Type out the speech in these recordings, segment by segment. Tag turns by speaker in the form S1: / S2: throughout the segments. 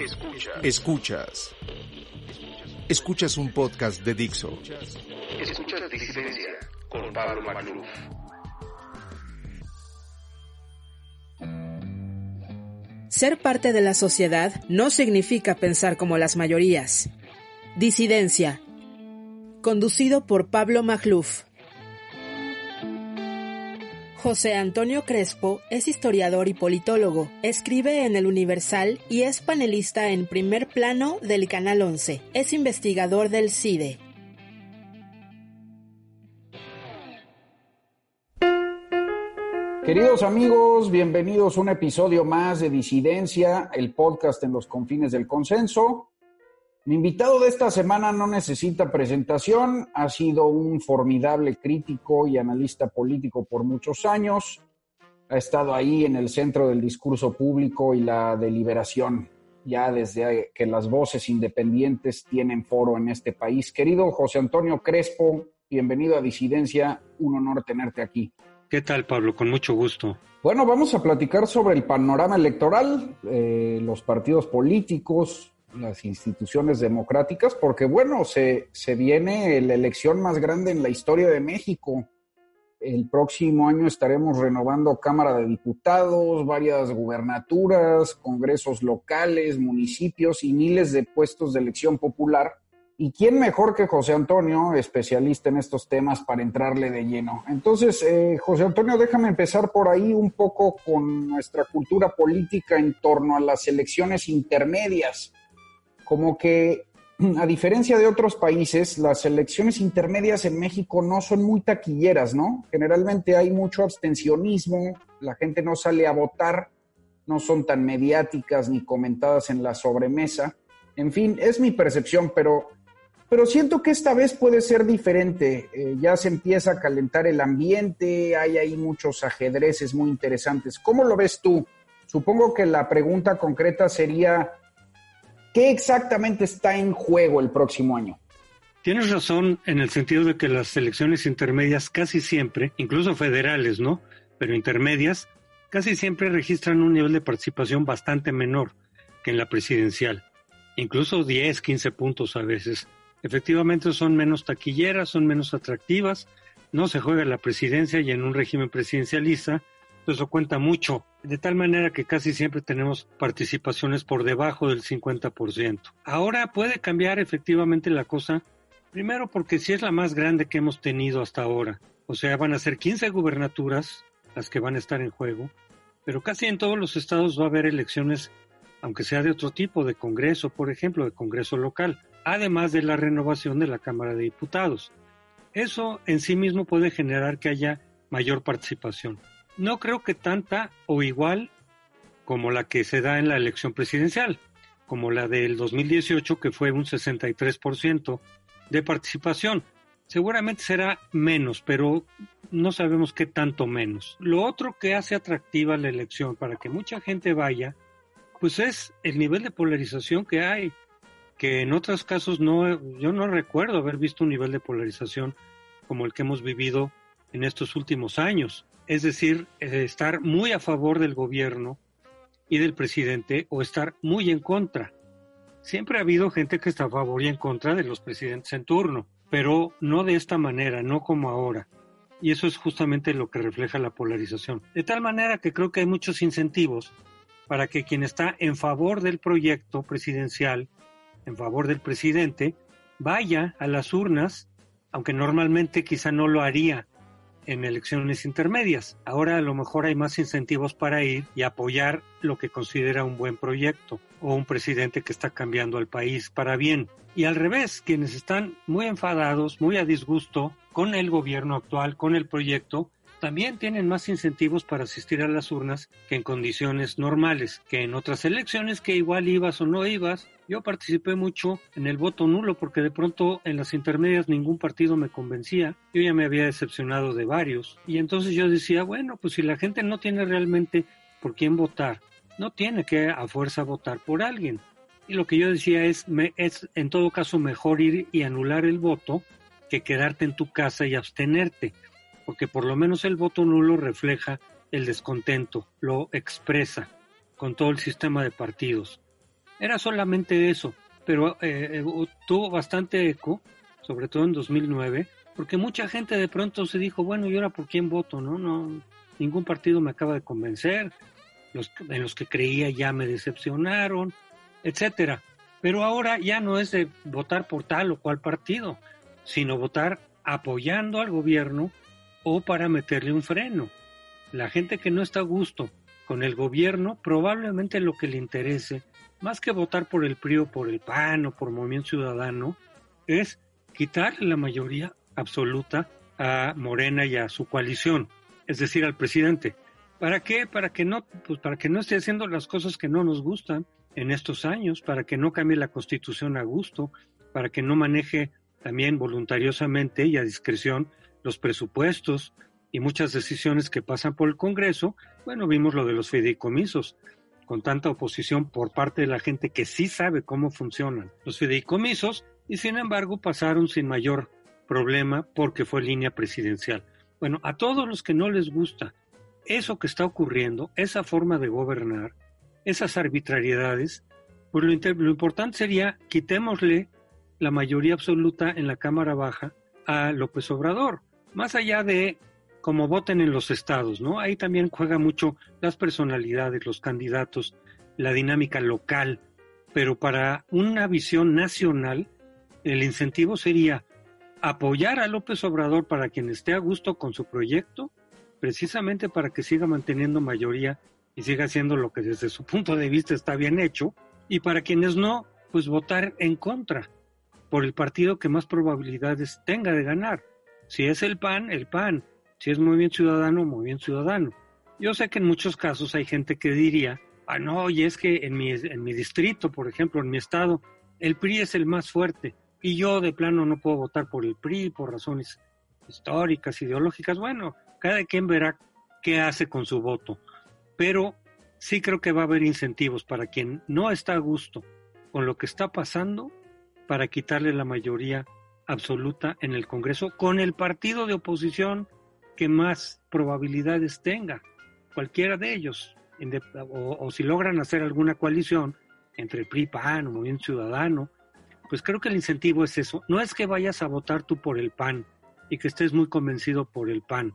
S1: Escuchas. Escuchas. un podcast de Dixo.
S2: Escuchas Disidencia con Pablo Magluf.
S3: Ser parte de la sociedad no significa pensar como las mayorías. Disidencia. Conducido por Pablo Magluf. José Antonio Crespo es historiador y politólogo, escribe en El Universal y es panelista en primer plano del Canal 11. Es investigador del CIDE.
S4: Queridos amigos, bienvenidos a un episodio más de Disidencia, el podcast en los confines del consenso. Mi invitado de esta semana no necesita presentación, ha sido un formidable crítico y analista político por muchos años, ha estado ahí en el centro del discurso público y la deliberación, ya desde que las voces independientes tienen foro en este país. Querido José Antonio Crespo, bienvenido a Disidencia, un honor tenerte aquí.
S5: ¿Qué tal, Pablo? Con mucho gusto.
S4: Bueno, vamos a platicar sobre el panorama electoral, eh, los partidos políticos, las instituciones democráticas, porque bueno, se, se viene la elección más grande en la historia de México. El próximo año estaremos renovando Cámara de Diputados, varias gubernaturas, congresos locales, municipios y miles de puestos de elección popular. ¿Y quién mejor que José Antonio, especialista en estos temas, para entrarle de lleno? Entonces, eh, José Antonio, déjame empezar por ahí un poco con nuestra cultura política en torno a las elecciones intermedias como que a diferencia de otros países, las elecciones intermedias en México no son muy taquilleras, ¿no? Generalmente hay mucho abstencionismo, la gente no sale a votar, no son tan mediáticas ni comentadas en la sobremesa. En fin, es mi percepción, pero, pero siento que esta vez puede ser diferente. Eh, ya se empieza a calentar el ambiente, hay ahí muchos ajedrezes muy interesantes. ¿Cómo lo ves tú? Supongo que la pregunta concreta sería ¿Qué exactamente está en juego el próximo año?
S5: Tienes razón en el sentido de que las elecciones intermedias casi siempre, incluso federales, ¿no? Pero intermedias, casi siempre registran un nivel de participación bastante menor que en la presidencial. Incluso 10, 15 puntos a veces. Efectivamente son menos taquilleras, son menos atractivas, no se juega la presidencia y en un régimen presidencialista eso cuenta mucho, de tal manera que casi siempre tenemos participaciones por debajo del 50%. Ahora puede cambiar efectivamente la cosa, primero porque si es la más grande que hemos tenido hasta ahora, o sea, van a ser 15 gubernaturas las que van a estar en juego, pero casi en todos los estados va a haber elecciones, aunque sea de otro tipo, de Congreso, por ejemplo, de Congreso local, además de la renovación de la Cámara de Diputados. Eso en sí mismo puede generar que haya mayor participación. No creo que tanta o igual como la que se da en la elección presidencial, como la del 2018 que fue un 63% de participación. Seguramente será menos, pero no sabemos qué tanto menos. Lo otro que hace atractiva la elección para que mucha gente vaya, pues es el nivel de polarización que hay, que en otros casos no, yo no recuerdo haber visto un nivel de polarización como el que hemos vivido en estos últimos años es decir, eh, estar muy a favor del gobierno y del presidente o estar muy en contra. Siempre ha habido gente que está a favor y en contra de los presidentes en turno, pero no de esta manera, no como ahora. Y eso es justamente lo que refleja la polarización. De tal manera que creo que hay muchos incentivos para que quien está en favor del proyecto presidencial, en favor del presidente, vaya a las urnas, aunque normalmente quizá no lo haría en elecciones intermedias. Ahora a lo mejor hay más incentivos para ir y apoyar lo que considera un buen proyecto o un presidente que está cambiando al país para bien. Y al revés, quienes están muy enfadados, muy a disgusto con el gobierno actual, con el proyecto, también tienen más incentivos para asistir a las urnas que en condiciones normales, que en otras elecciones que igual ibas o no ibas. Yo participé mucho en el voto nulo porque de pronto en las intermedias ningún partido me convencía. Yo ya me había decepcionado de varios. Y entonces yo decía, bueno, pues si la gente no tiene realmente por quién votar, no tiene que a fuerza votar por alguien. Y lo que yo decía es, me, es en todo caso mejor ir y anular el voto que quedarte en tu casa y abstenerte porque por lo menos el voto nulo refleja el descontento, lo expresa con todo el sistema de partidos. Era solamente eso, pero eh, eh, tuvo bastante eco, sobre todo en 2009, porque mucha gente de pronto se dijo, bueno, ¿y ahora por quién voto? No, no, ningún partido me acaba de convencer, los, en los que creía ya me decepcionaron, etcétera. Pero ahora ya no es de votar por tal o cual partido, sino votar apoyando al gobierno o para meterle un freno. La gente que no está a gusto con el gobierno, probablemente lo que le interese, más que votar por el PRI o por el PAN o por Movimiento Ciudadano, es quitar la mayoría absoluta a Morena y a su coalición, es decir, al presidente. ¿Para qué? Para que no, pues para que no esté haciendo las cosas que no nos gustan en estos años, para que no cambie la constitución a gusto, para que no maneje también voluntariosamente y a discreción los presupuestos y muchas decisiones que pasan por el Congreso, bueno, vimos lo de los fideicomisos, con tanta oposición por parte de la gente que sí sabe cómo funcionan los fideicomisos y sin embargo pasaron sin mayor problema porque fue línea presidencial. Bueno, a todos los que no les gusta eso que está ocurriendo, esa forma de gobernar, esas arbitrariedades, pues lo, lo importante sería quitémosle la mayoría absoluta en la Cámara Baja a López Obrador más allá de cómo voten en los estados, ¿no? Ahí también juega mucho las personalidades, los candidatos, la dinámica local, pero para una visión nacional, el incentivo sería apoyar a López Obrador para quien esté a gusto con su proyecto, precisamente para que siga manteniendo mayoría y siga haciendo lo que desde su punto de vista está bien hecho, y para quienes no, pues votar en contra por el partido que más probabilidades tenga de ganar. Si es el PAN, el PAN. Si es Movimiento Ciudadano, Movimiento Ciudadano. Yo sé que en muchos casos hay gente que diría, ah, no, y es que en mi, en mi distrito, por ejemplo, en mi estado, el PRI es el más fuerte y yo de plano no puedo votar por el PRI por razones históricas, ideológicas. Bueno, cada quien verá qué hace con su voto. Pero sí creo que va a haber incentivos para quien no está a gusto con lo que está pasando para quitarle la mayoría absoluta en el Congreso con el partido de oposición que más probabilidades tenga, cualquiera de ellos, o, si logran hacer alguna coalición entre PRI, PAN o Movimiento Ciudadano, pues creo que el incentivo es eso. No es que vayas a votar tú por el PAN y que estés muy convencido por el PAN.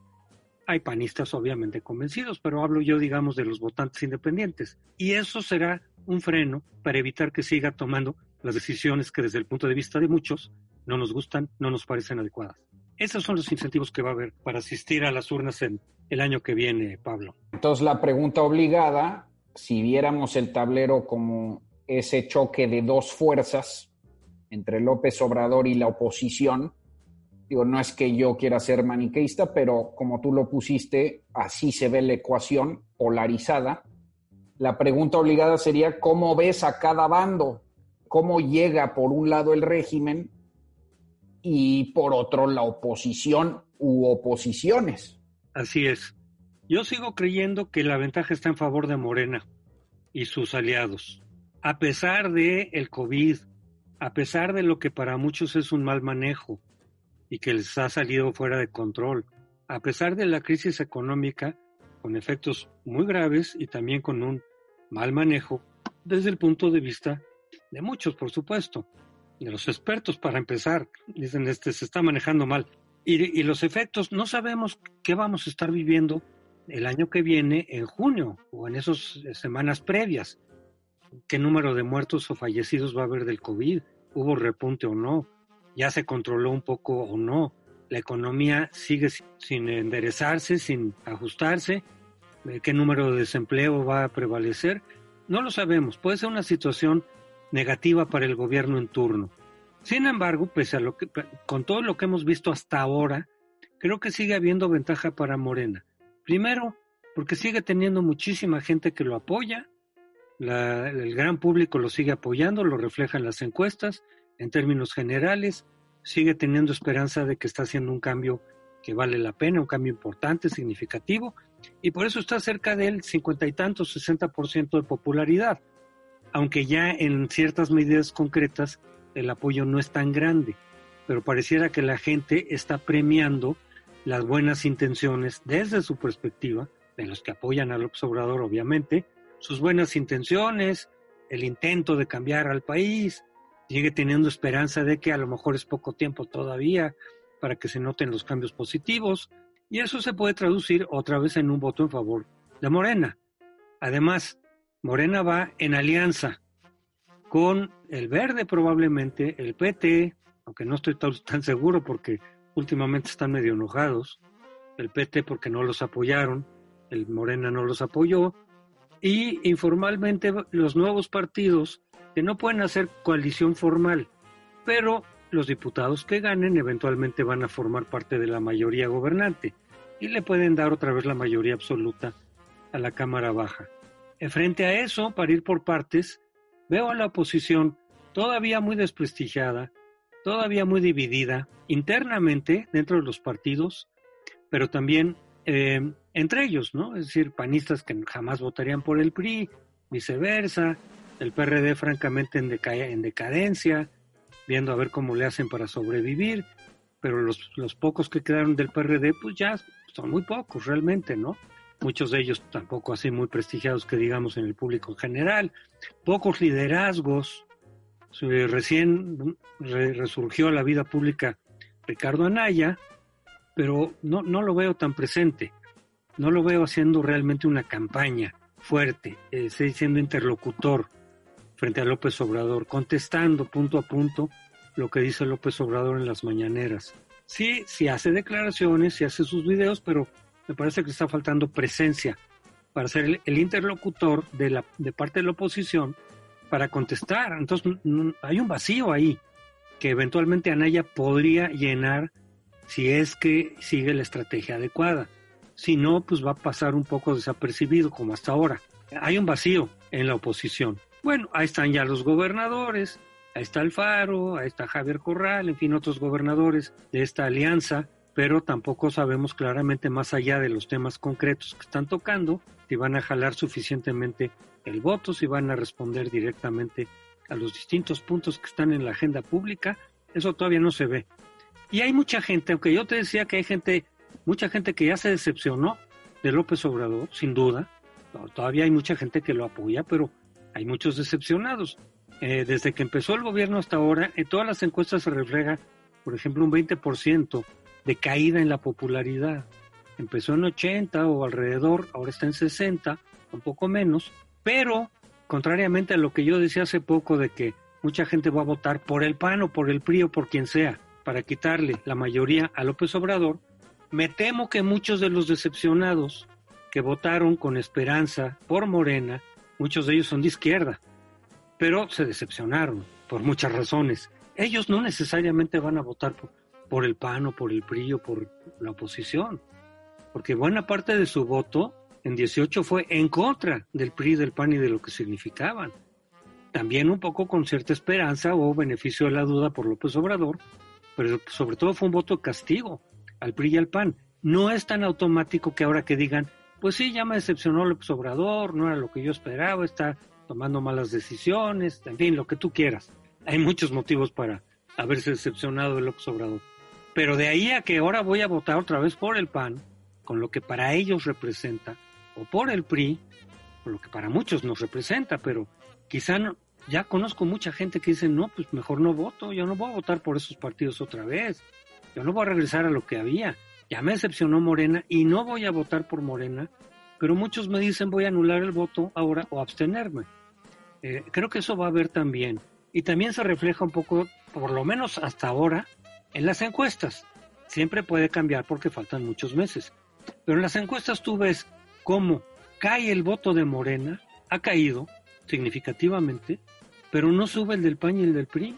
S5: Hay panistas obviamente convencidos, pero hablo yo, digamos, de los votantes independientes. Y eso será un freno para evitar que siga tomando las decisiones que desde el punto de vista de muchos no nos gustan, no nos parecen adecuadas. Esos son los incentivos que va a haber para asistir a las urnas en el año que viene, Pablo.
S4: Entonces, la pregunta obligada, si viéramos el tablero como ese choque de dos fuerzas entre López Obrador y la oposición, digo, no es que yo quiera ser maniqueísta, pero como tú lo pusiste, así se ve la ecuación polarizada. La pregunta obligada sería, ¿cómo ves a cada bando? ¿Cómo llega por un lado el régimen y por otro la oposición u oposiciones.
S5: Así es. Yo sigo creyendo que la ventaja está en favor de Morena y sus aliados. A pesar de el COVID, a pesar de lo que para muchos es un mal manejo y que les ha salido fuera de control, a pesar de la crisis económica con efectos muy graves y también con un mal manejo desde el punto de vista de muchos, por supuesto de los expertos para empezar. Dicen, este se está manejando mal. Y, y, los efectos, no sabemos qué vamos a estar viviendo el año que viene en junio o en esas semanas previas. ¿Qué número de muertos o fallecidos va a haber del COVID? ¿Hubo repunte o no? ¿Ya se controló un poco o no? ¿La economía sigue sin enderezarse, sin ajustarse? ¿Qué número de desempleo va a prevalecer? No lo sabemos. Puede ser una situación negativa para el gobierno en turno. Sin embargo, pese a lo que, con todo lo que hemos visto hasta ahora, creo que sigue habiendo ventaja para Morena. Primero, porque sigue teniendo muchísima gente que lo apoya, el gran público lo sigue apoyando, lo reflejan las encuestas, en términos generales, sigue teniendo esperanza de que está haciendo un cambio que vale la pena, un cambio importante, significativo, y por eso está cerca del cincuenta y por ciento de popularidad, aunque ya en ciertas medidas concretas el apoyo no es tan grande, pero pareciera que la gente está premiando las buenas intenciones desde su perspectiva, de los que apoyan al observador obviamente, sus buenas intenciones, el intento de cambiar al país, sigue teniendo esperanza de que a lo mejor es poco tiempo todavía para que se noten los cambios positivos, y eso se puede traducir otra vez en un voto en favor de Morena. Además, Morena va en alianza con el Verde probablemente, el PT, aunque no estoy tan seguro porque últimamente están medio enojados, el PT porque no los apoyaron, el Morena no los apoyó, y informalmente los nuevos partidos que no pueden hacer coalición formal, pero los diputados que ganen eventualmente van a formar parte de la mayoría gobernante y le pueden dar otra vez la mayoría absoluta a la Cámara Baja. En frente a eso, para ir por partes, veo a la oposición todavía muy desprestigiada, todavía muy dividida internamente dentro de los partidos, pero también eh, entre ellos, ¿no? Es decir, panistas que jamás votarían por el PRI, viceversa, el PRD francamente en, en decadencia, viendo a ver cómo le hacen para sobrevivir, pero los, los pocos que quedaron del PRD, pues ya son muy pocos realmente, ¿no? Muchos de ellos tampoco así muy prestigiados que digamos en el público en general, pocos liderazgos, recién resurgió a la vida pública Ricardo Anaya, pero no, no lo veo tan presente, no lo veo haciendo realmente una campaña fuerte, eh, siendo interlocutor frente a López Obrador, contestando punto a punto lo que dice López Obrador en las mañaneras. Sí, sí hace declaraciones, sí hace sus videos, pero me parece que está faltando presencia para ser el, interlocutor de, la, de parte de la oposición para contestar. Entonces hay un vacío ahí que eventualmente Anaya podría llenar si es que sigue la estrategia adecuada. Si no, pues va a pasar un poco desapercibido como hasta ahora. Hay un vacío en la oposición. Bueno, ahí están ya los gobernadores, ahí está Alfaro, ahí está Javier Corral, en fin, otros gobernadores de esta alianza, pero tampoco sabemos claramente más allá de los temas concretos que están tocando, si van a jalar suficientemente el voto, si van a responder directamente a los distintos puntos que están en la agenda pública, eso todavía no se ve. Y hay mucha gente, aunque yo te decía que hay gente, mucha gente que ya se decepcionó de López Obrador, sin duda, todavía hay mucha gente que lo apoya, pero hay muchos decepcionados. Eh, desde que empezó el gobierno hasta ahora, en todas las encuestas se refleja, por ejemplo, un 20% de caída en la popularidad. Empezó en 80 o alrededor, ahora está en 60, un poco menos, pero contrariamente a lo que yo decía hace poco de que mucha gente va a votar por el PAN o por el PRI o por quien sea para quitarle la mayoría a López Obrador, me temo que muchos de los decepcionados que votaron con esperanza por Morena muchos de ellos son de izquierda, pero se decepcionaron por muchas razones. Ellos no necesariamente van a votar por, el PAN o por el PRI o por la oposición, porque buena parte de su voto en 18 fue en contra del PRI, del PAN y de lo que significaban. También un poco con cierta esperanza o beneficio de la duda por López Obrador, pero sobre todo fue un voto castigo al PRI y al PAN. No es tan automático que ahora que digan, pues sí, ya me decepcionó López Obrador, no era lo que yo esperaba, está tomando malas decisiones, en fin, lo que tú quieras. Hay muchos motivos para haberse decepcionado de López Obrador. Pero de ahí a que ahora voy a votar otra vez por el PAN, con lo que para ellos representa, o por el PRI, con lo que para muchos nos representa, pero quizá ya conozco mucha gente que dice, no, pues mejor no voto, yo no voy a votar por esos partidos otra vez, yo no voy a regresar a lo que había ya me decepcionó Morena y no voy a votar por Morena, pero muchos me dicen voy a anular el voto ahora o abstenerme. Eh, creo que eso va a haber también. Y también se refleja un poco, por lo menos hasta ahora, en las encuestas. Siempre puede cambiar porque faltan muchos meses. Pero en las encuestas tú ves cómo cae el voto de Morena, ha caído significativamente, pero no sube el del PAN y el del PRI.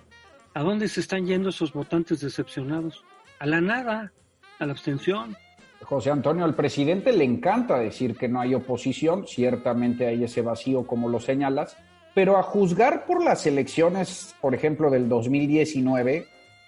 S5: ¿A dónde se están yendo esos votantes decepcionados? A la nada a la abstención.
S4: José Antonio, al presidente le encanta decir que no hay oposición, ciertamente hay ese vacío como lo señalas, pero a juzgar por las elecciones, por ejemplo, del 2019,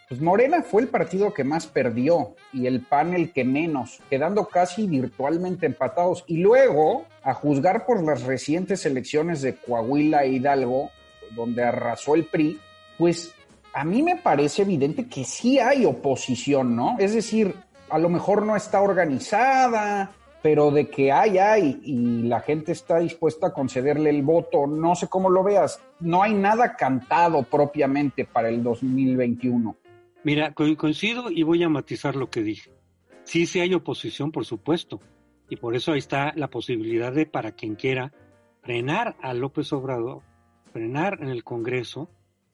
S4: pues Morena fue el partido que más perdió y el PAN el que menos, quedando casi virtualmente empatados. Y luego, a juzgar por las recientes elecciones de Coahuila e Hidalgo, donde arrasó el PRI, pues a mí me parece evidente que sí hay oposición, ¿no? Es decir, a lo mejor no está organizada, pero de que hay, hay, y la gente está dispuesta a concederle el voto, no sé cómo lo veas, no hay nada cantado propiamente para el 2021.
S5: Mira, coincido y voy a matizar lo que dije. Sí, sí hay oposición, por supuesto, y por eso ahí está la posibilidad de, para quien quiera, frenar a López Obrador, frenar en el Congreso,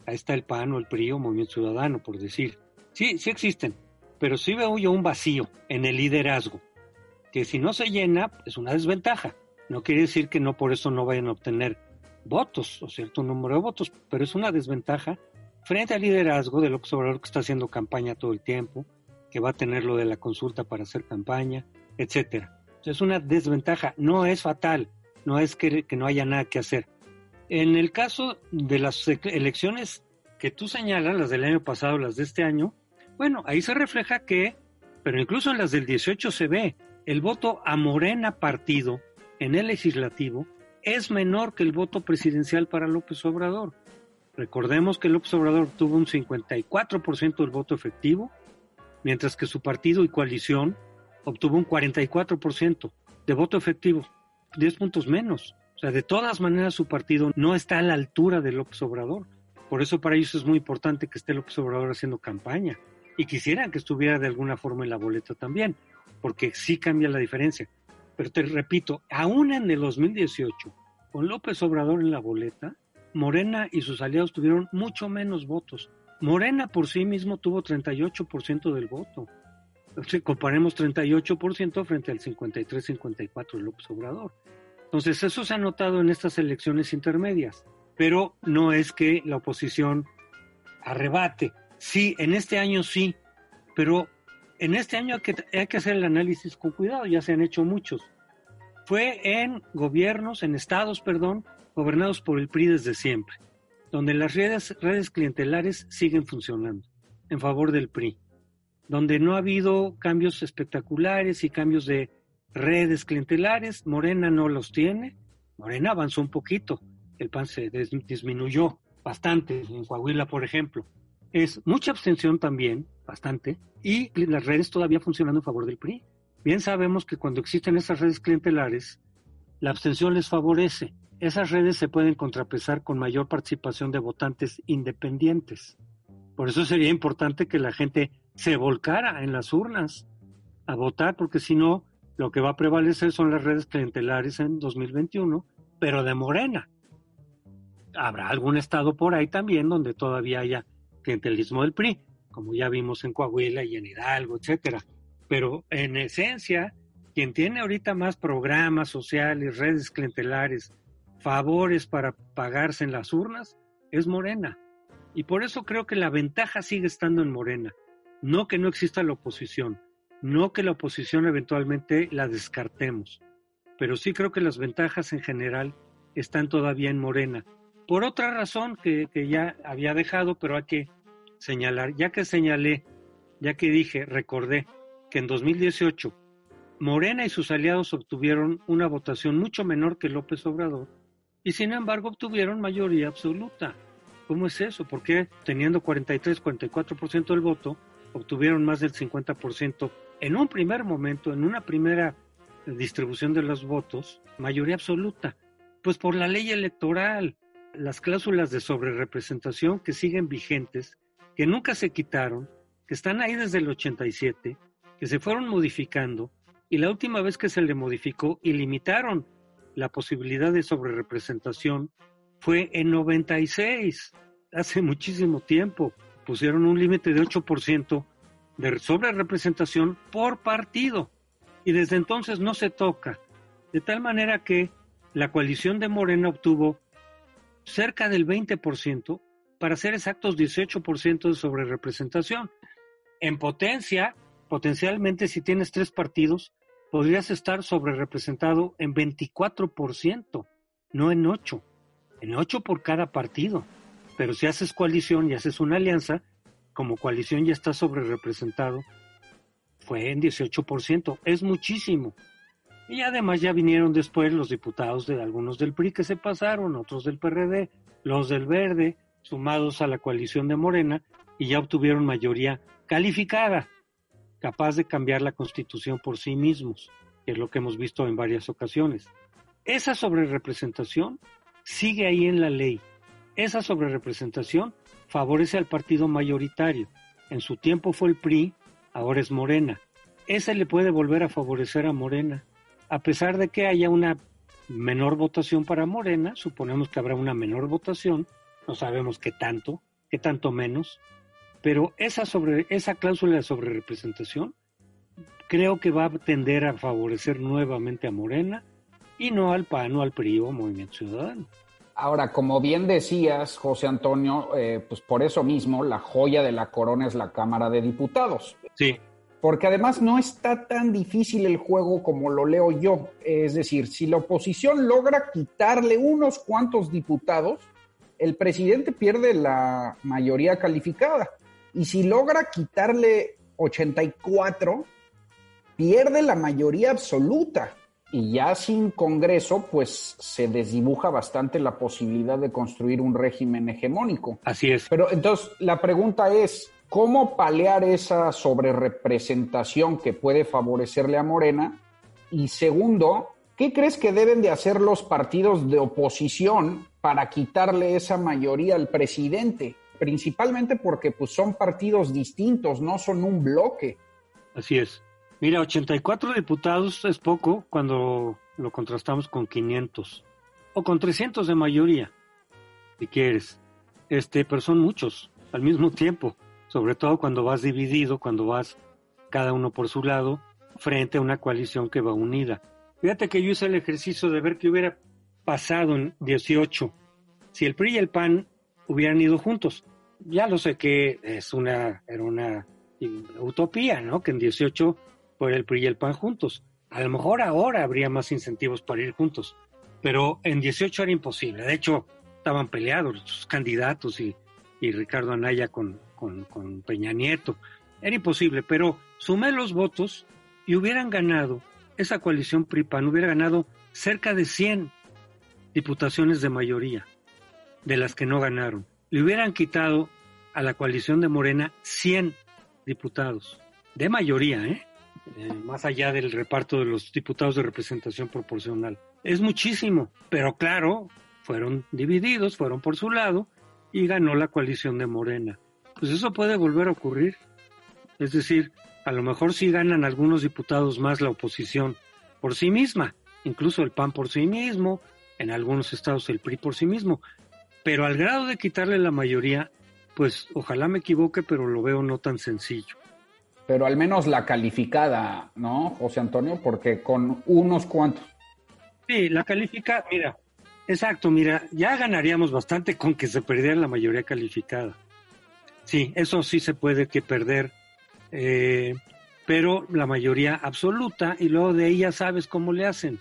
S5: ahí está el PAN o el PRI o Movimiento Ciudadano, por decir. Sí, sí existen, pero sí veo yo un vacío en el liderazgo, que si no se llena es una desventaja. No quiere decir que no por eso no vayan a obtener votos o cierto número de votos, pero es una desventaja frente al liderazgo de López Obrador que está haciendo campaña todo el tiempo, que va a tener lo de la consulta para hacer campaña, etcétera. Es una desventaja, no es fatal, no es que, que no haya nada que hacer. En el caso de las elecciones que tú señalas, las del año pasado, las de este año, bueno, ahí se refleja que, pero incluso en las del 18 se ve, el voto a Morena partido en el legislativo es menor que el voto presidencial para López Obrador. Recordemos que López Obrador tuvo un 54% del voto efectivo, mientras que su partido y coalición obtuvo un 44% de voto efectivo, 10 puntos menos. O sea, de todas maneras su partido no está a la altura de López Obrador. Por eso para ellos es muy importante que esté López Obrador haciendo campaña. Y quisieran que estuviera de alguna forma en la boleta también, porque sí cambia la diferencia. Pero te repito, aún en el 2018, con López Obrador en la boleta, Morena y sus aliados tuvieron mucho menos votos. Morena por sí mismo tuvo 38% del voto. Comparemos 38% frente al 53-54 de López Obrador. Entonces, eso se ha notado en estas elecciones intermedias, pero no es que la oposición arrebate. Sí, en este año sí, pero en este año que, hay que hacer el análisis con cuidado, ya se han hecho muchos. Fue en gobiernos, en estados, perdón, gobernados por el PRI desde siempre, donde las redes, clientelares siguen funcionando en favor del PRI, donde no ha habido cambios espectaculares y cambios de redes clientelares, Morena no los tiene, Morena avanzó un poquito, el PAN se disminuyó bastante, en Coahuila, por ejemplo. Es mucha abstención también, bastante, y las redes todavía funcionando en favor del PRI. Bien sabemos que cuando existen esas redes clientelares, la abstención les favorece esas redes se pueden contrapesar con mayor participación de votantes independientes. Por eso sería importante que la gente se volcara en las urnas a votar, porque si no, lo que va a prevalecer son las redes clientelares en 2021, pero de Morena. Habrá algún estado por ahí también donde todavía haya clientelismo del PRI, como ya vimos en Coahuila y en Hidalgo, etcétera. Pero en esencia, quien tiene ahorita más programas sociales, redes clientelares, favores para pagarse en las urnas es Morena. Y por eso creo que la ventaja sigue estando en Morena. No que no exista la oposición, no que la oposición eventualmente la descartemos, pero sí creo que las ventajas en general están todavía en Morena. Por otra razón que, ya había dejado, pero hay que señalar, ya que señalé, ya que dije, recordé que en 2018 Morena y sus aliados obtuvieron una votación mucho menor que López Obrador, y sin embargo obtuvieron mayoría absoluta. ¿Cómo es eso? ¿Por qué teniendo 43, 44% del voto, obtuvieron más del 50% en un primer momento, en una primera distribución de los votos, mayoría absoluta? Pues por la ley electoral, las cláusulas de sobrerepresentación que siguen vigentes, que nunca se quitaron, que están ahí desde el 87, que se fueron modificando, y la última vez que se le modificó y limitaron la posibilidad de sobrerepresentación fue en 96, hace muchísimo tiempo. Pusieron un límite de 8% de sobrerepresentación por partido y desde entonces no se toca. De tal manera que la coalición de Morena obtuvo cerca del 20%, para ser exactos 18% de sobrerepresentación. En potencia, potencialmente si tienes tres partidos, podrías estar sobre representado en 24%, no en 8, en 8 por cada partido. Pero si haces coalición y haces una alianza, como coalición ya está sobre representado, fue en 18%, es muchísimo. Y además ya vinieron después los diputados de algunos del PRI que se pasaron, otros del PRD, los del Verde, sumados a la coalición de Morena, y ya obtuvieron mayoría calificada, capaz de cambiar la constitución por sí mismos, que es lo que hemos visto en varias ocasiones. Esa sobrerepresentación sigue ahí en la ley. Esa sobrerepresentación favorece al partido mayoritario. En su tiempo fue el PRI, ahora es Morena. Ese le puede volver a favorecer a Morena. A pesar de que haya una menor votación para Morena, suponemos que habrá una menor votación, no sabemos qué tanto, qué tanto menos, pero esa, sobre, esa cláusula de sobrerepresentación creo que va a tender a favorecer nuevamente a Morena y no al PAN o al PRI o Movimiento Ciudadano.
S4: Ahora, como bien decías, José Antonio, eh, pues por eso mismo la joya de la corona es la Cámara de Diputados.
S5: Sí.
S4: Porque además no está tan difícil el juego como lo leo yo. Es decir, si la oposición logra quitarle unos cuantos diputados, el presidente pierde la mayoría calificada. Y si logra quitarle 84, pierde la mayoría absoluta. Y ya sin Congreso, pues se desdibuja bastante la posibilidad de construir un régimen hegemónico.
S5: Así es.
S4: Pero entonces la pregunta es, ¿cómo palear esa sobrerepresentación que puede favorecerle a Morena? Y segundo, ¿qué crees que deben de hacer los partidos de oposición para quitarle esa mayoría al presidente? Principalmente porque pues, son partidos distintos, no son un bloque.
S5: Así es. Mira, 84 diputados es poco cuando lo contrastamos con 500 o con 300 de mayoría, si quieres. Este, pero son muchos al mismo tiempo, sobre todo cuando vas dividido, cuando vas cada uno por su lado, frente a una coalición que va unida. Fíjate que yo hice el ejercicio de ver qué hubiera pasado en 18 si el PRI y el PAN hubieran ido juntos. Ya lo sé que es una, era una utopía, ¿no? Que en 18 fuera el PRI y el PAN juntos. A lo mejor ahora habría más incentivos para ir juntos, pero en 18 era imposible. De hecho, estaban peleados sus candidatos y, y Ricardo Anaya con, con, con, Peña Nieto. Era imposible, pero sumé los votos y hubieran ganado, esa coalición PRI-PAN hubiera ganado cerca de 100 diputaciones de mayoría, de las que no ganaron le hubieran quitado a la coalición de Morena 100 diputados, de mayoría, ¿eh? ¿eh? más allá del reparto de los diputados de representación proporcional. Es muchísimo, pero claro, fueron divididos, fueron por su lado y ganó la coalición de Morena. Pues eso puede volver a ocurrir. Es decir, a lo mejor sí ganan algunos diputados más la oposición por sí misma, incluso el PAN por sí mismo, en algunos estados el PRI por sí mismo, pero al grado de quitarle la mayoría, pues ojalá me equivoque, pero lo veo no tan sencillo.
S4: Pero al menos la calificada, ¿no, José Antonio? Porque con unos cuantos.
S5: Sí, la califica, mira, exacto, mira, ya ganaríamos bastante con que se perdiera la mayoría calificada. Sí, eso sí se puede que perder, eh, pero la mayoría absoluta y luego de ella sabes cómo le hacen.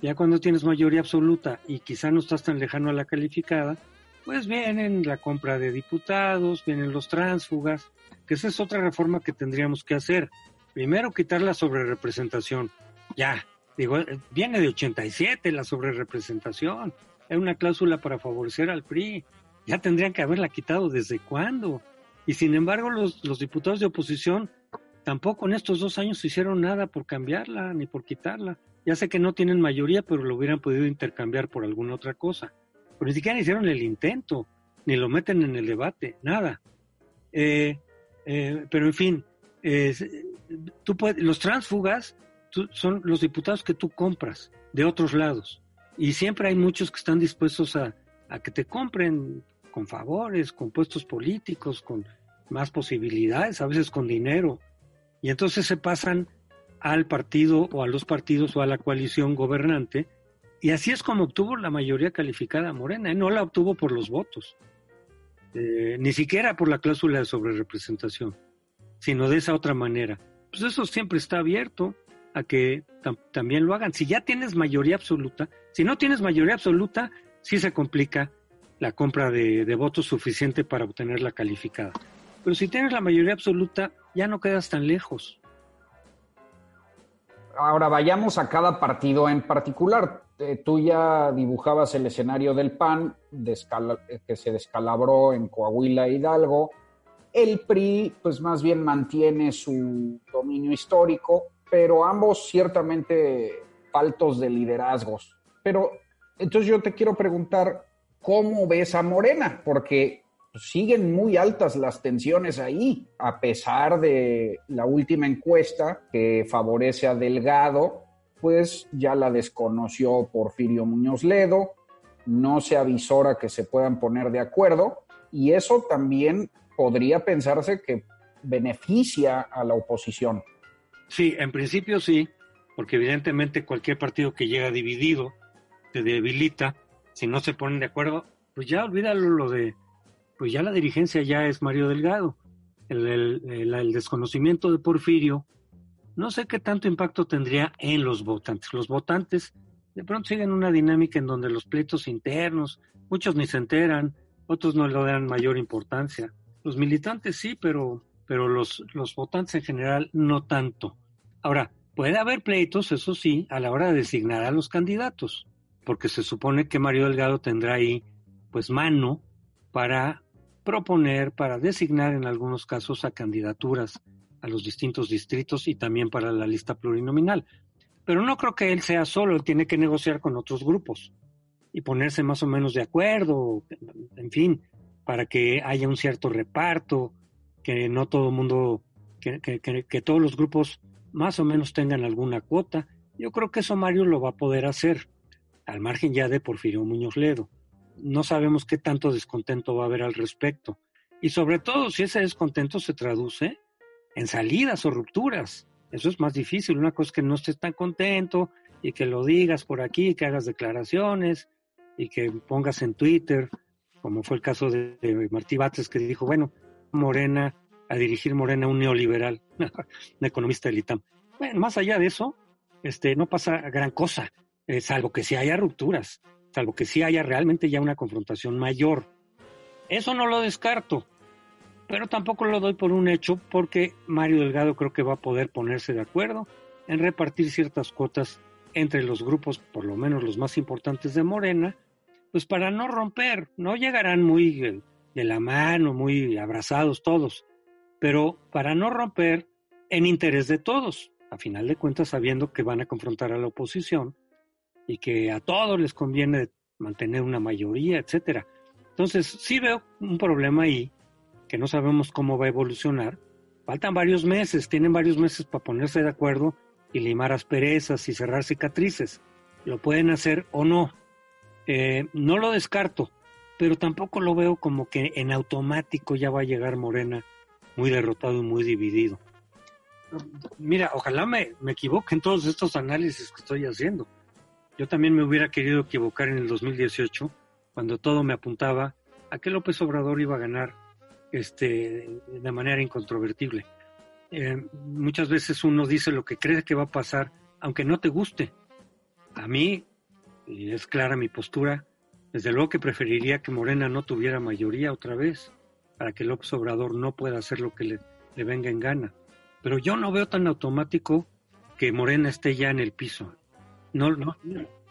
S5: Ya cuando tienes mayoría absoluta y quizá no estás tan lejano a la calificada, pues vienen la compra de diputados, vienen los tránsfugas, que esa es otra reforma que tendríamos que hacer. Primero quitar la sobrerepresentación. Ya, digo, viene de 87 la sobrerepresentación. Es una cláusula para favorecer al PRI. Ya tendrían que haberla quitado desde cuándo. Y sin embargo, los, los diputados de oposición tampoco en estos dos años hicieron nada por cambiarla ni por quitarla. Ya sé que no tienen mayoría, pero lo hubieran podido intercambiar por alguna otra cosa pero ni siquiera hicieron el intento, ni lo meten en el debate, nada. Eh, eh, pero en fin, los transfugas son los diputados que tú compras de otros lados. Y siempre hay muchos que están dispuestos a que te compren con favores, con puestos políticos, con más posibilidades, a veces con dinero. Y entonces se pasan al partido o a los partidos o a la coalición gobernante y así es como obtuvo la mayoría calificada Morena, ¿eh? no la obtuvo por los votos, eh, ni siquiera por la cláusula de sobrerepresentación, sino de esa otra manera. pues eso siempre está abierto a que también lo hagan. Si ya tienes mayoría absoluta, si no tienes mayoría absoluta, sí se complica la compra de, de votos suficiente para obtener la calificada. Pero si tienes la mayoría absoluta, ya no quedas tan lejos.
S4: Ahora vayamos a cada partido en particular. Eh, tú ya dibujabas el escenario del PAN que se descalabró en Coahuila Hidalgo. El PRI, pues más bien mantiene su dominio histórico, pero ambos ciertamente faltos de liderazgos. Pero entonces yo te quiero preguntar, ¿cómo ves a Morena? Porque siguen muy altas las tensiones ahí, a pesar de la última encuesta que favorece a Delgado, pues ya la desconoció Porfirio Muñoz Ledo, no se avisora que se puedan poner de acuerdo y eso también podría pensarse que beneficia a la oposición.
S5: Sí, en principio sí, porque evidentemente cualquier partido que llega dividido te debilita, si no se ponen de acuerdo, pues ya olvídalo lo de pues ya la dirigencia ya es Mario Delgado. El, desconocimiento de Porfirio, no sé qué tanto impacto tendría en los votantes. Los votantes de pronto siguen una dinámica en donde los pleitos internos, muchos ni se enteran, otros no le dan mayor importancia. Los militantes sí, pero, pero los, los votantes en general no tanto. Ahora, puede haber pleitos, eso sí, a la hora de designar a los candidatos, porque se supone que Mario Delgado tendrá ahí pues mano para proponer para designar en algunos casos a candidaturas a los distintos distritos y también para la lista plurinominal. Pero no creo que él sea solo, él tiene que negociar con otros grupos y ponerse más o menos de acuerdo, en fin, para que haya un cierto reparto, que no todo el mundo, que, que todos los grupos más o menos tengan alguna cuota. Yo creo que eso Mario lo va a poder hacer, al margen ya de Porfirio Muñoz Ledo no sabemos qué tanto descontento va a haber al respecto. Y sobre todo si ese descontento se traduce en salidas o rupturas. Eso es más difícil. Una cosa es que no estés tan contento y que lo digas por aquí, que hagas declaraciones y que pongas en Twitter, como fue el caso de, Martí Bates, que dijo, bueno, Morena, a dirigir Morena un neoliberal, un economista del ITAM. Bueno, más allá de eso, este, no pasa gran cosa, eh, salvo que si haya rupturas salvo que sí haya realmente ya una confrontación mayor. Eso no lo descarto, pero tampoco lo doy por un hecho porque Mario Delgado creo que va a poder ponerse de acuerdo en repartir ciertas cuotas entre los grupos, por lo menos los más importantes de Morena, pues para no romper, no llegarán muy de la mano, muy abrazados todos, pero para no romper en interés de todos, a final de cuentas sabiendo que van a confrontar a la oposición y que a todos les conviene mantener una mayoría, etcétera. Entonces, sí veo un problema ahí que no sabemos cómo va a evolucionar. Faltan varios meses, tienen varios meses para ponerse de acuerdo y limar asperezas y cerrar cicatrices. Lo pueden hacer o no. Eh, no lo descarto, pero tampoco lo veo como que en automático ya va a llegar Morena muy derrotado y muy dividido. Mira, ojalá me, me equivoque en todos estos análisis que estoy haciendo. Yo también me hubiera querido equivocar en el 2018, cuando todo me apuntaba a que López Obrador iba a ganar este, de manera incontrovertible. Eh, muchas veces uno dice lo que cree que va a pasar, aunque no te guste. A mí, y es clara mi postura, desde luego que preferiría que Morena no tuviera mayoría otra vez, para que López Obrador no pueda hacer lo que le, le venga en gana. Pero yo no veo tan automático que Morena esté ya en el piso no, no,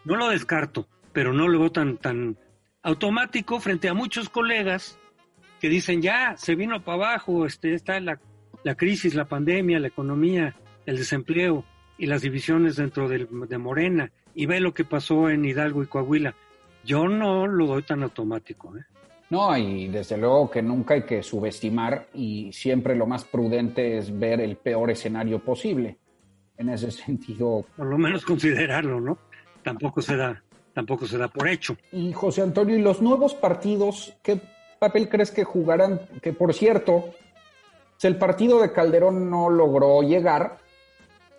S5: no lo descarto, pero no lo veo tan, automático frente a muchos colegas que dicen ya se vino para abajo, este, está la, la crisis, la pandemia, la economía, el desempleo y las divisiones dentro de Morena y ve lo que pasó en Hidalgo y Coahuila. Yo no lo doy tan automático. ¿eh?
S4: No, y desde luego que nunca hay que subestimar y siempre lo más prudente es ver el peor escenario posible en ese sentido.
S5: Por lo menos considerarlo, ¿no? Tampoco se da, tampoco se da por hecho.
S4: Y José Antonio, ¿y los nuevos partidos qué papel crees que jugarán? Que por cierto, si el partido de Calderón no logró llegar,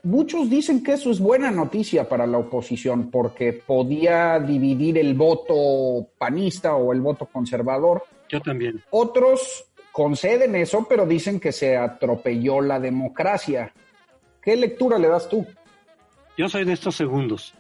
S4: muchos dicen que eso es buena noticia para la oposición porque podía dividir el voto panista o el voto conservador.
S5: Yo también.
S4: Otros conceden eso, pero dicen que se atropelló la democracia. ¿Qué lectura le das tú?
S5: Yo soy de estos segundos.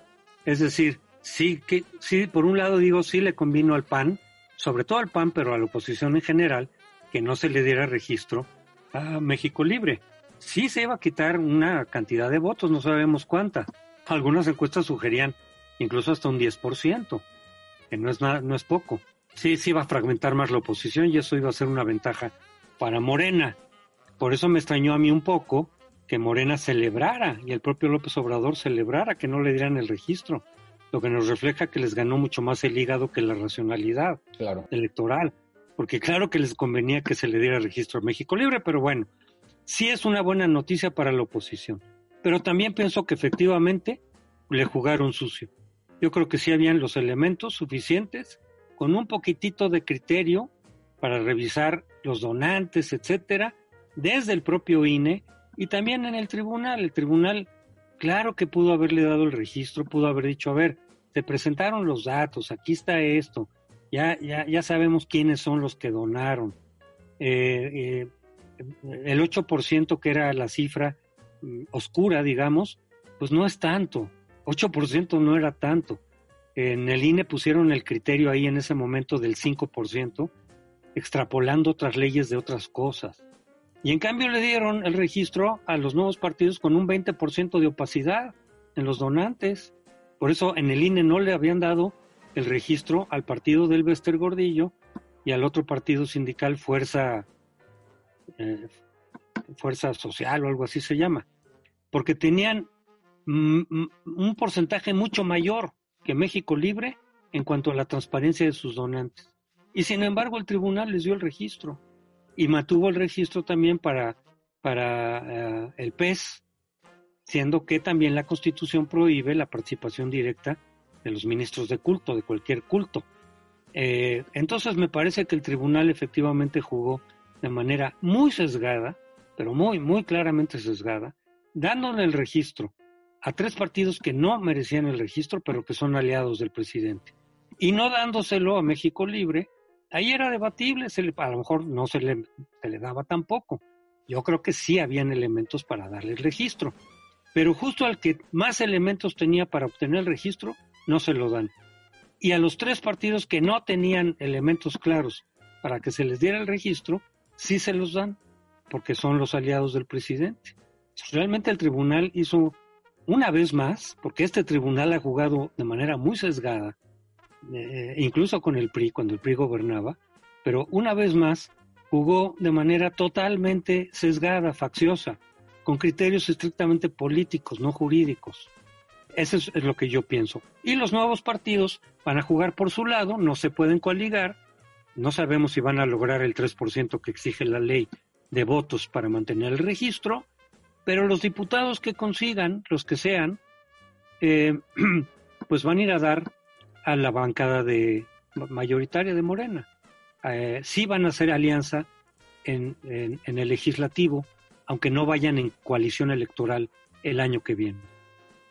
S5: Es decir, sí, que, sí, por un lado digo, sí le convino al PAN, sobre todo al PAN, pero a la oposición en general, que no se le diera registro a México Libre. Sí se iba a quitar una cantidad de votos, no sabemos cuánta. Algunas encuestas sugerían incluso hasta un 10%, que no es, nada, no es poco. Sí, sí iba a fragmentar más la oposición y eso iba a ser una ventaja para Morena. Por eso me extrañó a mí un poco que Morena celebrara y el propio López Obrador celebrara que no le dieran el registro, lo que nos refleja que les ganó mucho más el hígado que la racionalidad electoral, porque claro que les convenía que se le diera registro a México Libre, pero bueno, sí es una buena noticia para la oposición. Pero también pienso que efectivamente le jugaron sucio. Yo creo que sí habían los elementos suficientes, con un poquitito de criterio para revisar los donantes, etcétera, desde el propio INE y también en el tribunal. El tribunal, claro que pudo haberle dado el registro, pudo haber dicho, a ver, te presentaron los datos, aquí está esto, ya, ya, ya sabemos quiénes son los que donaron. Eh, eh, el 8% que era la cifra mm, oscura, digamos, pues no es tanto. 8% no era tanto. En el INE pusieron el criterio ahí en ese momento del 5%, extrapolando otras leyes de otras cosas. Y en cambio le dieron el registro a los nuevos partidos con un 20% de opacidad en los donantes. Por eso en el INE no le habían dado el registro al partido del Bester Gordillo y al otro partido sindical Fuerza, eh, Fuerza Social o algo así se llama, porque tenían un porcentaje mucho mayor que México Libre en cuanto a la transparencia de sus donantes. Y sin embargo el tribunal les dio el registro y mantuvo el registro también para, para eh, el PES, siendo que también la Constitución prohíbe la participación directa de los ministros de culto, de cualquier culto. Eh, entonces me parece que el tribunal efectivamente jugó de manera muy sesgada, pero muy, muy claramente sesgada, dándole el registro a tres partidos que no merecían el registro, pero que son aliados del presidente, y no dándoselo a México Libre, ahí era debatible, se le, a lo mejor no se le, se le daba tampoco. Yo creo que sí habían elementos para darle el registro, pero justo al que más elementos tenía para obtener el registro, no se lo dan. Y a los tres partidos que no tenían elementos claros para que se les diera el registro, sí se los dan, porque son los aliados del presidente. Realmente el tribunal hizo una vez más, porque este tribunal ha jugado de manera muy sesgada eh, incluso con el PRI, cuando el PRI gobernaba, pero una vez más jugó de manera totalmente sesgada, facciosa, con criterios estrictamente políticos, no jurídicos. Eso es, lo que yo pienso. Y los nuevos partidos van a jugar por su lado, no se pueden coaligar, no sabemos si van a lograr el 3% que exige la ley de votos para mantener el registro, pero los diputados que consigan, los que sean, eh, pues van a ir a dar a la bancada de mayoritaria de Morena. Eh, sí van a hacer alianza en, en, el legislativo, aunque no vayan en coalición electoral el año que viene.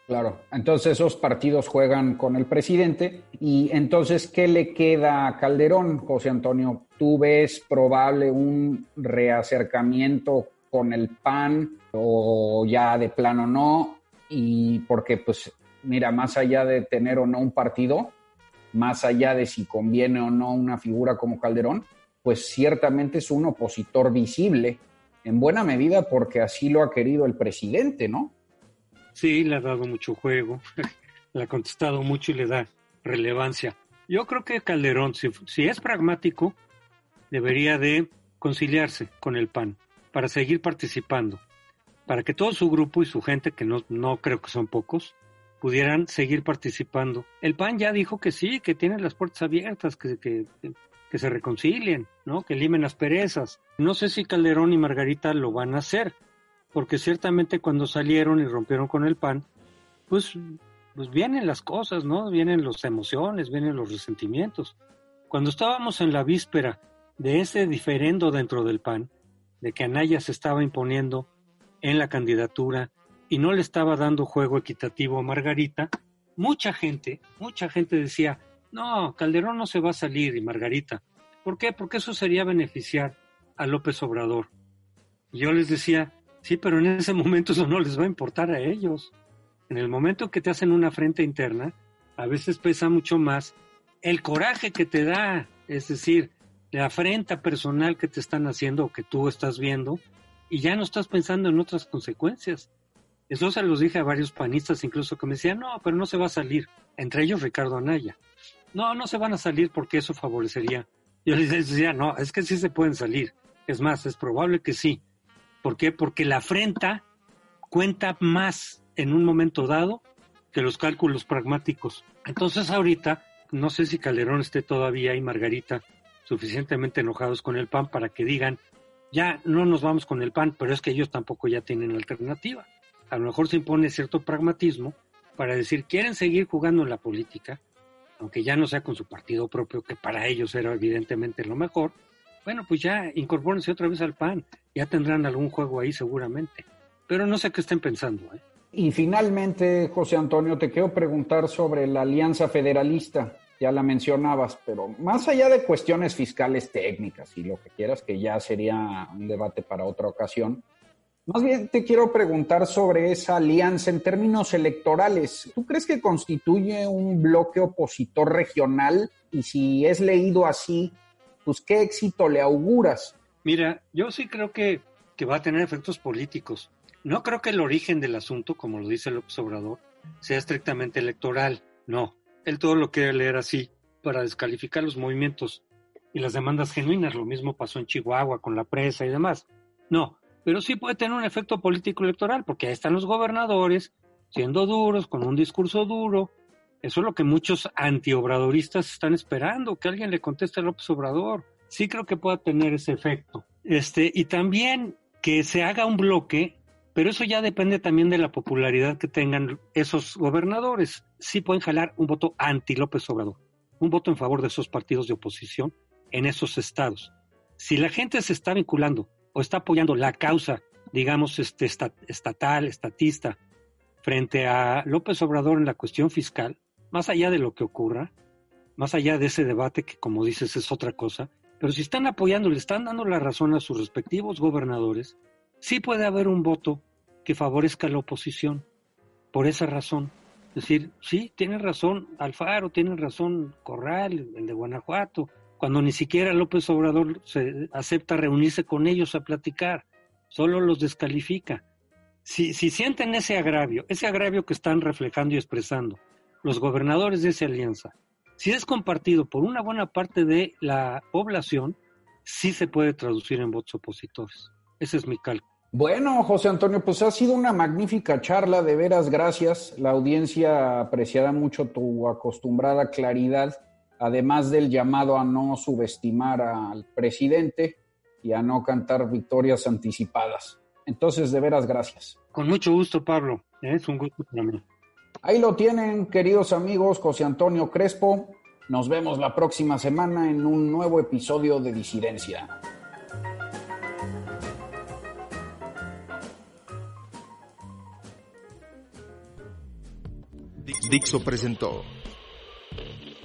S4: Claro, entonces esos partidos juegan con el presidente y entonces, ¿qué le queda a Calderón, José Antonio? ¿Tú ves probable un reacercamiento con el PAN o ya de plano no? Y porque, pues, mira, más allá de tener o no un partido, más allá de si conviene o no una figura como Calderón, pues ciertamente es un opositor visible, en buena medida porque así lo ha querido el presidente, ¿no?
S5: Sí, le ha dado mucho juego, le ha contestado mucho y le da relevancia. Yo creo que Calderón, si, es pragmático, debería de conciliarse con el PAN para seguir participando, para que todo su grupo y su gente, que no, no creo que son pocos, pudieran seguir participando. El PAN ya dijo que sí, que tienen las puertas abiertas, que, que, que se reconcilien, ¿no? que limen las perezas. No sé si Calderón y Margarita lo van a hacer, porque ciertamente cuando salieron y rompieron con el PAN, pues, pues vienen las cosas, ¿no? Vienen las emociones, vienen los resentimientos. Cuando estábamos en la víspera de ese diferendo dentro del PAN, de que Anaya se estaba imponiendo en la candidatura y no le estaba dando juego equitativo a Margarita, mucha gente, mucha gente decía, no, Calderón no se va a salir y Margarita. ¿Por qué? Porque eso sería beneficiar a López Obrador. yo les decía, Sí, pero en ese momento eso no les va a importar a ellos. En el momento que te hacen una frente interna, a veces pesa mucho más el coraje que te da, es decir, la afrenta personal que te están haciendo o que tú estás viendo, y ya no estás pensando en otras consecuencias. Eso se los dije a varios panistas incluso que me decían, no, pero no se va a salir, entre ellos Ricardo Anaya. No, no se van a salir porque eso favorecería. Yo les decía, no, es que sí se pueden salir. Es más, es probable que sí. ¿Por qué? Porque la afrenta cuenta más en un momento dado que los cálculos pragmáticos. Entonces ahorita, no sé si Calderón esté todavía y Margarita suficientemente enojados con el PAN para que digan, ya no nos vamos con el PAN, pero es que ellos tampoco ya tienen alternativa. A lo mejor se impone cierto pragmatismo para decir, quieren seguir jugando en la política, aunque ya no sea con su partido propio, que para ellos era evidentemente lo mejor, bueno, pues ya incorpórense otra vez al PAN, ya tendrán algún juego ahí seguramente. Pero no sé qué estén pensando. ¿eh?
S4: Y finalmente, José Antonio, te quiero preguntar sobre la Alianza Federalista. Ya la mencionabas, pero más allá de cuestiones fiscales técnicas y lo que quieras, que ya sería un debate para otra ocasión, más bien te quiero preguntar sobre esa alianza en términos electorales. ¿Tú crees que constituye un bloque opositor regional? Y si es leído así, pues qué éxito le auguras.
S5: Mira, yo sí creo que, que va a tener efectos políticos. No creo que el origen del asunto, como lo dice López Obrador, sea estrictamente electoral. No, él todo lo quiere leer así para descalificar los movimientos y las demandas genuinas. Lo mismo pasó en Chihuahua con la presa y demás. No, pero sí puede tener un efecto político electoral, porque ahí están los gobernadores siendo duros, con un discurso duro. Eso es lo que muchos antiobradoristas están esperando, que alguien le conteste a López Obrador. Sí creo que pueda tener ese efecto. Este, y también que se haga un bloque pero eso ya depende también de la popularidad que tengan esos gobernadores. Sí pueden jalar un voto anti López Obrador, un voto en favor de esos partidos de oposición en esos estados. Si la gente se está vinculando o está apoyando la causa, digamos, este, estatal, estatista, frente a López Obrador en la cuestión fiscal, más allá de lo que ocurra, más allá de ese debate que, como dices, es otra cosa, pero si están apoyando, le están dando la razón a sus respectivos gobernadores, sí puede haber un voto que favorezca a la oposición. Por esa razón. Es decir, sí, tiene razón Alfaro, tiene razón Corral, el de Guanajuato, cuando ni siquiera López Obrador se acepta reunirse con ellos a platicar, solo los descalifica. Si, si sienten ese agravio, ese agravio que están reflejando y expresando los gobernadores de esa alianza, si es compartido por una buena parte de la población, sí se puede traducir en votos opositores. Ese es mi cálculo.
S4: Bueno, José Antonio, pues ha sido una magnífica charla, de veras, gracias. La audiencia apreciará mucho tu acostumbrada claridad, además del llamado a no subestimar al presidente y a no cantar victorias anticipadas. Entonces, de veras, gracias.
S5: Con mucho gusto, Pablo. Es un gusto para mí.
S4: Ahí lo tienen, queridos amigos, José Antonio Crespo. Nos vemos la próxima semana en un nuevo episodio de Disidencia.
S1: Dixo presentó